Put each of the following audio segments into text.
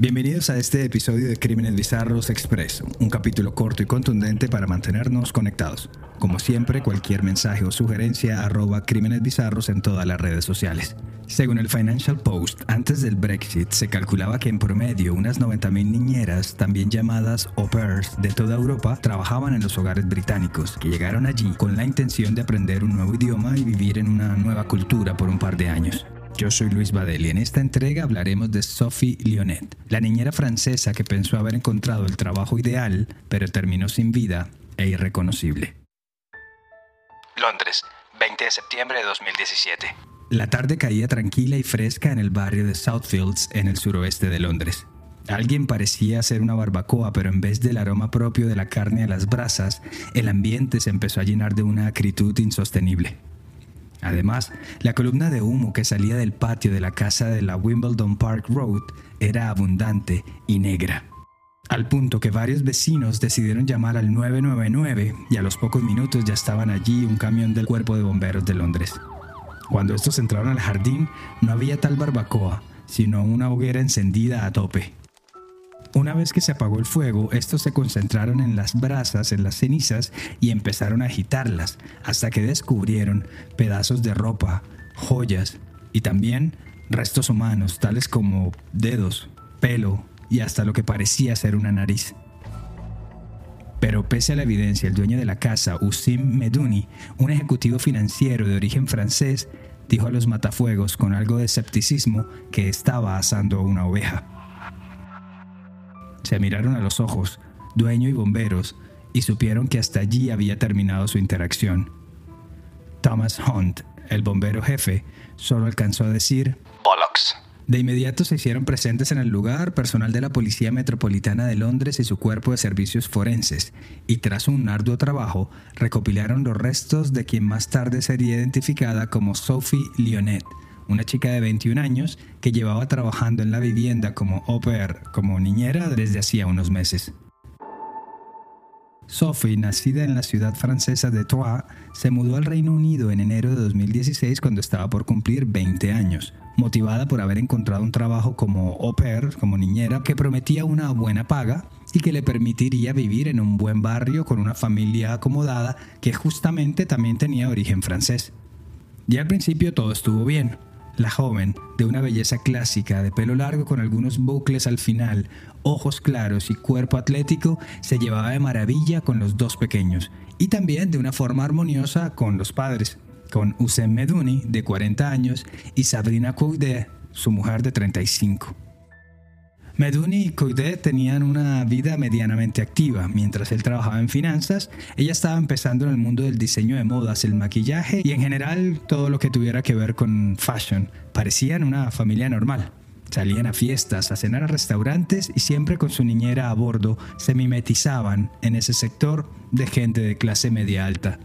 Bienvenidos a este episodio de Crímenes Bizarros Express, un capítulo corto y contundente para mantenernos conectados. Como siempre, cualquier mensaje o sugerencia arroba Crímenes Bizarros en todas las redes sociales. Según el Financial Post, antes del Brexit se calculaba que en promedio unas 90.000 niñeras, también llamadas au pairs, de toda Europa trabajaban en los hogares británicos, que llegaron allí con la intención de aprender un nuevo idioma y vivir en una nueva cultura por un par de años. Yo soy Luis Badel y en esta entrega hablaremos de Sophie Lionet, la niñera francesa que pensó haber encontrado el trabajo ideal, pero terminó sin vida e irreconocible. Londres, 20 de septiembre de 2017. La tarde caía tranquila y fresca en el barrio de Southfields, en el suroeste de Londres. Alguien parecía hacer una barbacoa, pero en vez del aroma propio de la carne a las brasas, el ambiente se empezó a llenar de una acritud insostenible. Además, la columna de humo que salía del patio de la casa de la Wimbledon Park Road era abundante y negra. Al punto que varios vecinos decidieron llamar al 999 y a los pocos minutos ya estaban allí un camión del cuerpo de bomberos de Londres. Cuando estos entraron al jardín no había tal barbacoa, sino una hoguera encendida a tope. Una vez que se apagó el fuego, estos se concentraron en las brasas, en las cenizas, y empezaron a agitarlas, hasta que descubrieron pedazos de ropa, joyas y también restos humanos, tales como dedos, pelo y hasta lo que parecía ser una nariz. Pero pese a la evidencia, el dueño de la casa, Usim Meduni, un ejecutivo financiero de origen francés, dijo a los matafuegos con algo de escepticismo que estaba asando una oveja. Se miraron a los ojos, dueño y bomberos, y supieron que hasta allí había terminado su interacción. Thomas Hunt, el bombero jefe, solo alcanzó a decir Bollocks. De inmediato se hicieron presentes en el lugar personal de la Policía Metropolitana de Londres y su cuerpo de servicios forenses, y tras un arduo trabajo recopilaron los restos de quien más tarde sería identificada como Sophie Lionet, una chica de 21 años que llevaba trabajando en la vivienda como au pair, como niñera, desde hacía unos meses. Sophie, nacida en la ciudad francesa de Troyes, se mudó al Reino Unido en enero de 2016 cuando estaba por cumplir 20 años, motivada por haber encontrado un trabajo como au pair, como niñera, que prometía una buena paga y que le permitiría vivir en un buen barrio con una familia acomodada que justamente también tenía origen francés. Y al principio todo estuvo bien, la joven, de una belleza clásica, de pelo largo con algunos bucles al final, ojos claros y cuerpo atlético, se llevaba de maravilla con los dos pequeños y también de una forma armoniosa con los padres, con Usem Meduni, de 40 años, y Sabrina Coudet, su mujer de 35. Meduni y Coidet tenían una vida medianamente activa. Mientras él trabajaba en finanzas, ella estaba empezando en el mundo del diseño de modas, el maquillaje y en general todo lo que tuviera que ver con fashion. Parecían una familia normal. Salían a fiestas, a cenar a restaurantes y siempre con su niñera a bordo se mimetizaban en ese sector de gente de clase media alta.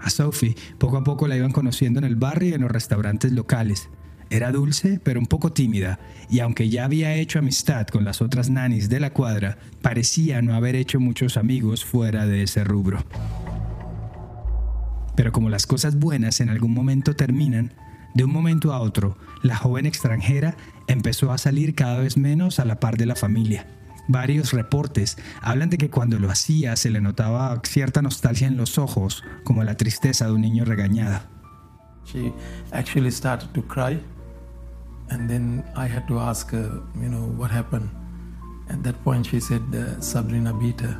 A Sophie poco a poco la iban conociendo en el barrio y en los restaurantes locales. Era dulce, pero un poco tímida, y aunque ya había hecho amistad con las otras nanis de la cuadra, parecía no haber hecho muchos amigos fuera de ese rubro. Pero como las cosas buenas en algún momento terminan, de un momento a otro, la joven extranjera empezó a salir cada vez menos a la par de la familia. Varios reportes hablan de que cuando lo hacía se le notaba cierta nostalgia en los ojos, como la tristeza de un niño regañado. She actually started to cry and then I had to ask her, you know, what happened. At that point she said uh, Sabrina beat her.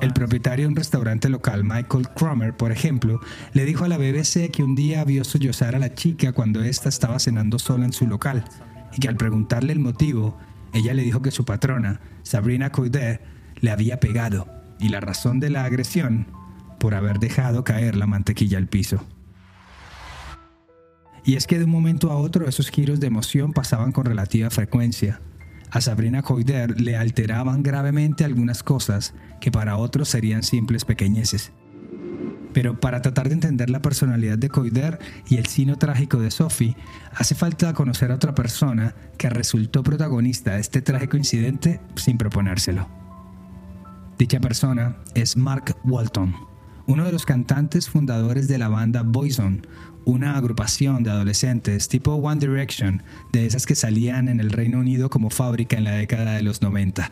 El propietario de un restaurante local, Michael Cromer, por ejemplo, le dijo a la BBC que un día vio sollozar a la chica cuando ésta estaba cenando sola en su local y que al preguntarle el motivo, ella le dijo que su patrona, Sabrina Coudet, le había pegado y la razón de la agresión por haber dejado caer la mantequilla al piso. Y es que de un momento a otro esos giros de emoción pasaban con relativa frecuencia. A Sabrina Coider le alteraban gravemente algunas cosas que para otros serían simples pequeñeces. Pero para tratar de entender la personalidad de Coider y el sino trágico de Sophie, hace falta conocer a otra persona que resultó protagonista de este trágico incidente sin proponérselo. Dicha persona es Mark Walton, uno de los cantantes fundadores de la banda Boyzone, una agrupación de adolescentes tipo One Direction, de esas que salían en el Reino Unido como fábrica en la década de los 90.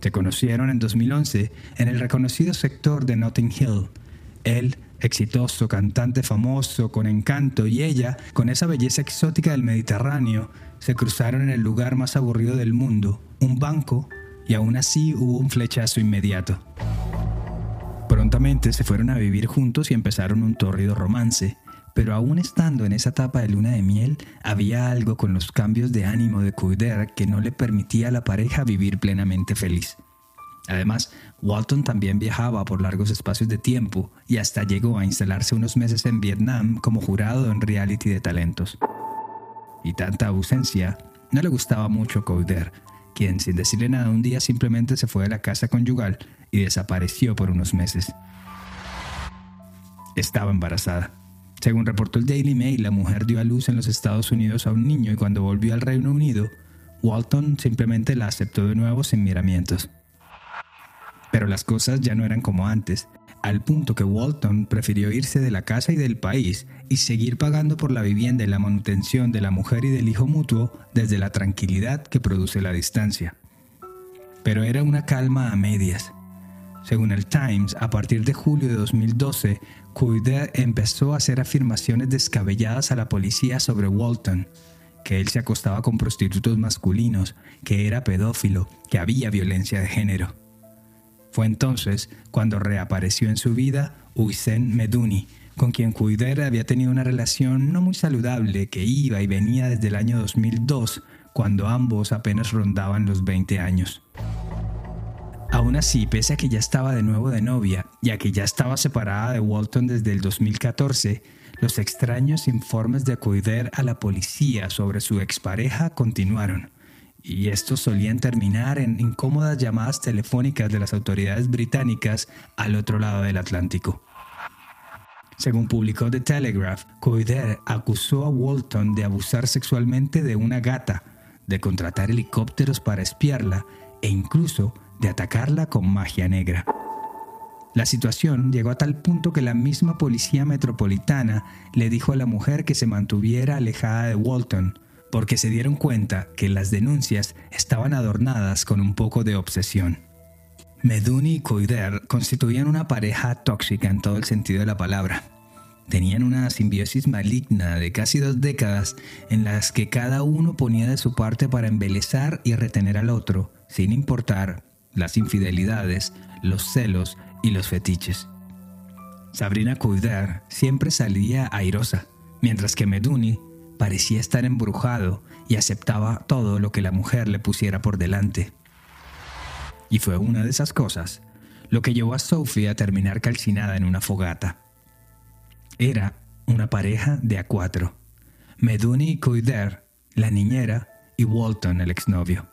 Se conocieron en 2011 en el reconocido sector de Notting Hill. Él, exitoso, cantante famoso, con encanto, y ella, con esa belleza exótica del Mediterráneo, se cruzaron en el lugar más aburrido del mundo, un banco, y aún así hubo un flechazo inmediato. Prontamente se fueron a vivir juntos y empezaron un tórrido romance, pero aún estando en esa etapa de luna de miel, había algo con los cambios de ánimo de Couder que no le permitía a la pareja vivir plenamente feliz. Además, Walton también viajaba por largos espacios de tiempo y hasta llegó a instalarse unos meses en Vietnam como jurado en reality de talentos. Y tanta ausencia no le gustaba mucho a Couder, quien sin decirle nada un día simplemente se fue de la casa conyugal y desapareció por unos meses. Estaba embarazada. Según reportó el Daily Mail, la mujer dio a luz en los Estados Unidos a un niño y cuando volvió al Reino Unido, Walton simplemente la aceptó de nuevo sin miramientos. Pero las cosas ya no eran como antes, al punto que Walton prefirió irse de la casa y del país y seguir pagando por la vivienda y la manutención de la mujer y del hijo mutuo desde la tranquilidad que produce la distancia. Pero era una calma a medias. Según el Times, a partir de julio de 2012, Couder empezó a hacer afirmaciones descabelladas a la policía sobre Walton, que él se acostaba con prostitutos masculinos, que era pedófilo, que había violencia de género. Fue entonces cuando reapareció en su vida Hussein Meduni, con quien Couder había tenido una relación no muy saludable que iba y venía desde el año 2002, cuando ambos apenas rondaban los 20 años. Aún así, pese a que ya estaba de nuevo de novia y a que ya estaba separada de Walton desde el 2014, los extraños informes de acudir a la policía sobre su expareja continuaron, y estos solían terminar en incómodas llamadas telefónicas de las autoridades británicas al otro lado del Atlántico. Según publicó The Telegraph, Coider acusó a Walton de abusar sexualmente de una gata, de contratar helicópteros para espiarla e incluso de atacarla con magia negra. La situación llegó a tal punto que la misma policía metropolitana le dijo a la mujer que se mantuviera alejada de Walton, porque se dieron cuenta que las denuncias estaban adornadas con un poco de obsesión. Meduni y Coider constituían una pareja tóxica en todo el sentido de la palabra. Tenían una simbiosis maligna de casi dos décadas en las que cada uno ponía de su parte para embelezar y retener al otro, sin importar las infidelidades, los celos y los fetiches. Sabrina Couder siempre salía airosa, mientras que Meduni parecía estar embrujado y aceptaba todo lo que la mujer le pusiera por delante. Y fue una de esas cosas lo que llevó a Sophie a terminar calcinada en una fogata. Era una pareja de a cuatro. Meduni y la niñera, y Walton, el exnovio.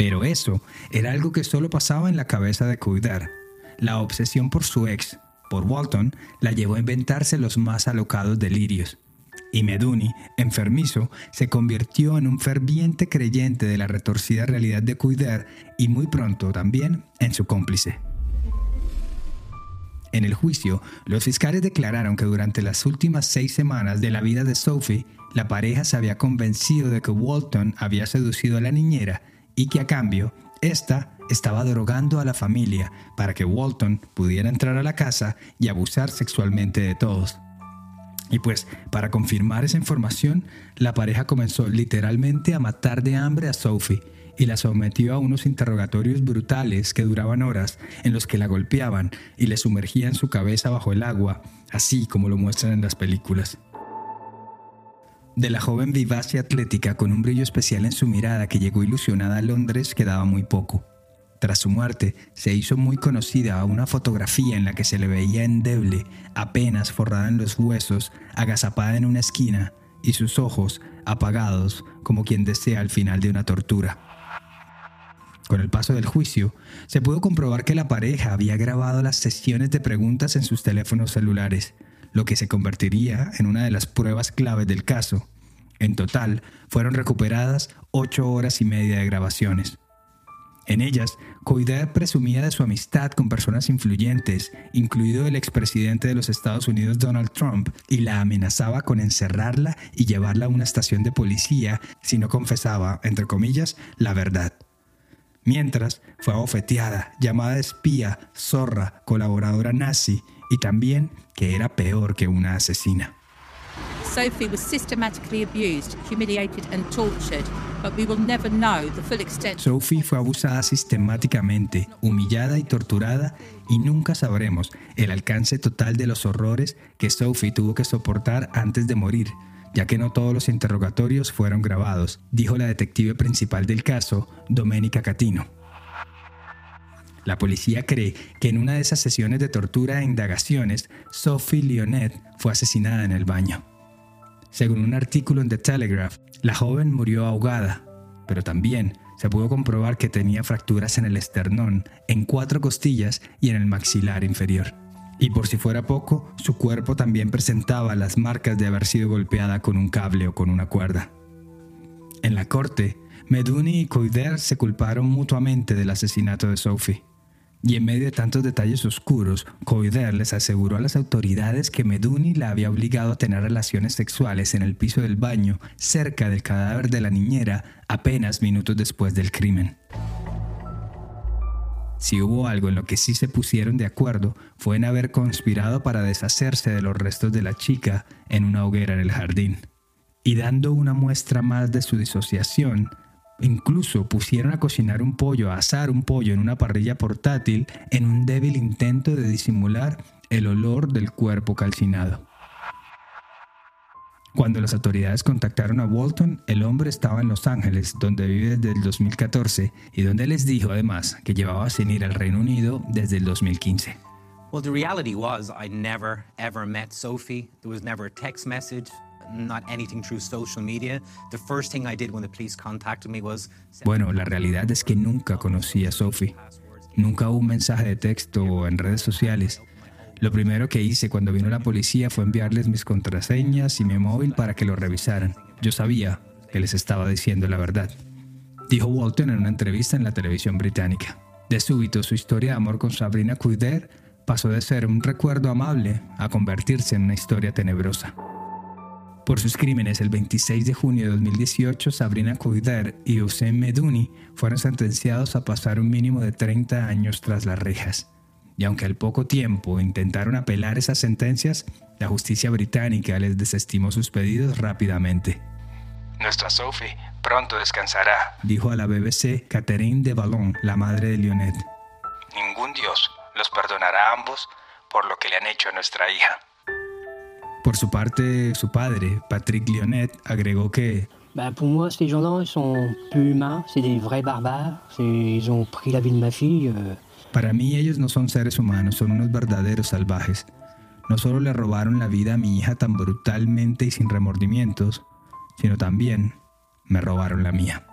Pero eso era algo que solo pasaba en la cabeza de Cuidar. La obsesión por su ex, por Walton, la llevó a inventarse los más alocados delirios. Y Meduni, enfermizo, se convirtió en un ferviente creyente de la retorcida realidad de Cuidar y muy pronto también en su cómplice. En el juicio, los fiscales declararon que durante las últimas seis semanas de la vida de Sophie, la pareja se había convencido de que Walton había seducido a la niñera y que a cambio, esta estaba drogando a la familia para que Walton pudiera entrar a la casa y abusar sexualmente de todos. Y pues, para confirmar esa información, la pareja comenzó literalmente a matar de hambre a Sophie y la sometió a unos interrogatorios brutales que duraban horas en los que la golpeaban y le sumergían su cabeza bajo el agua, así como lo muestran en las películas. De la joven vivaz y atlética con un brillo especial en su mirada que llegó ilusionada a Londres quedaba muy poco. Tras su muerte, se hizo muy conocida una fotografía en la que se le veía endeble, apenas forrada en los huesos, agazapada en una esquina, y sus ojos apagados como quien desea el final de una tortura. Con el paso del juicio, se pudo comprobar que la pareja había grabado las sesiones de preguntas en sus teléfonos celulares, lo que se convertiría en una de las pruebas claves del caso. En total, fueron recuperadas ocho horas y media de grabaciones. En ellas, Coider presumía de su amistad con personas influyentes, incluido el expresidente de los Estados Unidos Donald Trump, y la amenazaba con encerrarla y llevarla a una estación de policía si no confesaba, entre comillas, la verdad. Mientras, fue abofeteada, llamada espía, zorra, colaboradora nazi y también que era peor que una asesina. Sophie was systematically abused, humiliated and tortured, but we will never know the full extent. Sophie fue abusada sistemáticamente, humillada y torturada y nunca sabremos el alcance total de los horrores que Sophie tuvo que soportar antes de morir, ya que no todos los interrogatorios fueron grabados, dijo la detective principal del caso, Domenica Catino. La policía cree que en una de esas sesiones de tortura e indagaciones, Sophie Leonet fue asesinada en el baño. Según un artículo en The Telegraph, la joven murió ahogada, pero también se pudo comprobar que tenía fracturas en el esternón, en cuatro costillas y en el maxilar inferior. Y por si fuera poco, su cuerpo también presentaba las marcas de haber sido golpeada con un cable o con una cuerda. En la corte, Meduni y Coider se culparon mutuamente del asesinato de Sophie. Y en medio de tantos detalles oscuros, Coider les aseguró a las autoridades que Meduni la había obligado a tener relaciones sexuales en el piso del baño, cerca del cadáver de la niñera, apenas minutos después del crimen. Si hubo algo en lo que sí se pusieron de acuerdo, fue en haber conspirado para deshacerse de los restos de la chica en una hoguera en el jardín. Y dando una muestra más de su disociación, Incluso pusieron a cocinar un pollo, a asar un pollo en una parrilla portátil en un débil intento de disimular el olor del cuerpo calcinado. Cuando las autoridades contactaron a Walton, el hombre estaba en Los Ángeles, donde vive desde el 2014 y donde les dijo además que llevaba sin ir al Reino Unido desde el 2015. Well, the reality was I never ever met Sophie. There was never a text message. Bueno, la realidad es que nunca conocí a Sophie. Nunca hubo un mensaje de texto o en redes sociales. Lo primero que hice cuando vino la policía fue enviarles mis contraseñas y mi móvil para que lo revisaran. Yo sabía que les estaba diciendo la verdad. Dijo Walton en una entrevista en la televisión británica. De súbito, su historia de amor con Sabrina Cuider pasó de ser un recuerdo amable a convertirse en una historia tenebrosa. Por sus crímenes, el 26 de junio de 2018, Sabrina Couder y Hussein Meduni fueron sentenciados a pasar un mínimo de 30 años tras las rejas. Y aunque al poco tiempo intentaron apelar esas sentencias, la justicia británica les desestimó sus pedidos rápidamente. Nuestra Sophie pronto descansará, dijo a la BBC Catherine de Ballon, la madre de Lionel. Ningún Dios los perdonará a ambos por lo que le han hecho a nuestra hija. Por su parte, su padre, Patrick Lionet, agregó que bah, pour moi, ces gens-là, ils sont plus humains, c'est des vrais barbares, ils ont pris la vie de ma fille. Euh. Para mí ellos no son seres humanos, son unos verdaderos salvajes. No solo le robaron la vida a mi hija tan brutalmente y sin remordimientos, sino también me robaron la mía.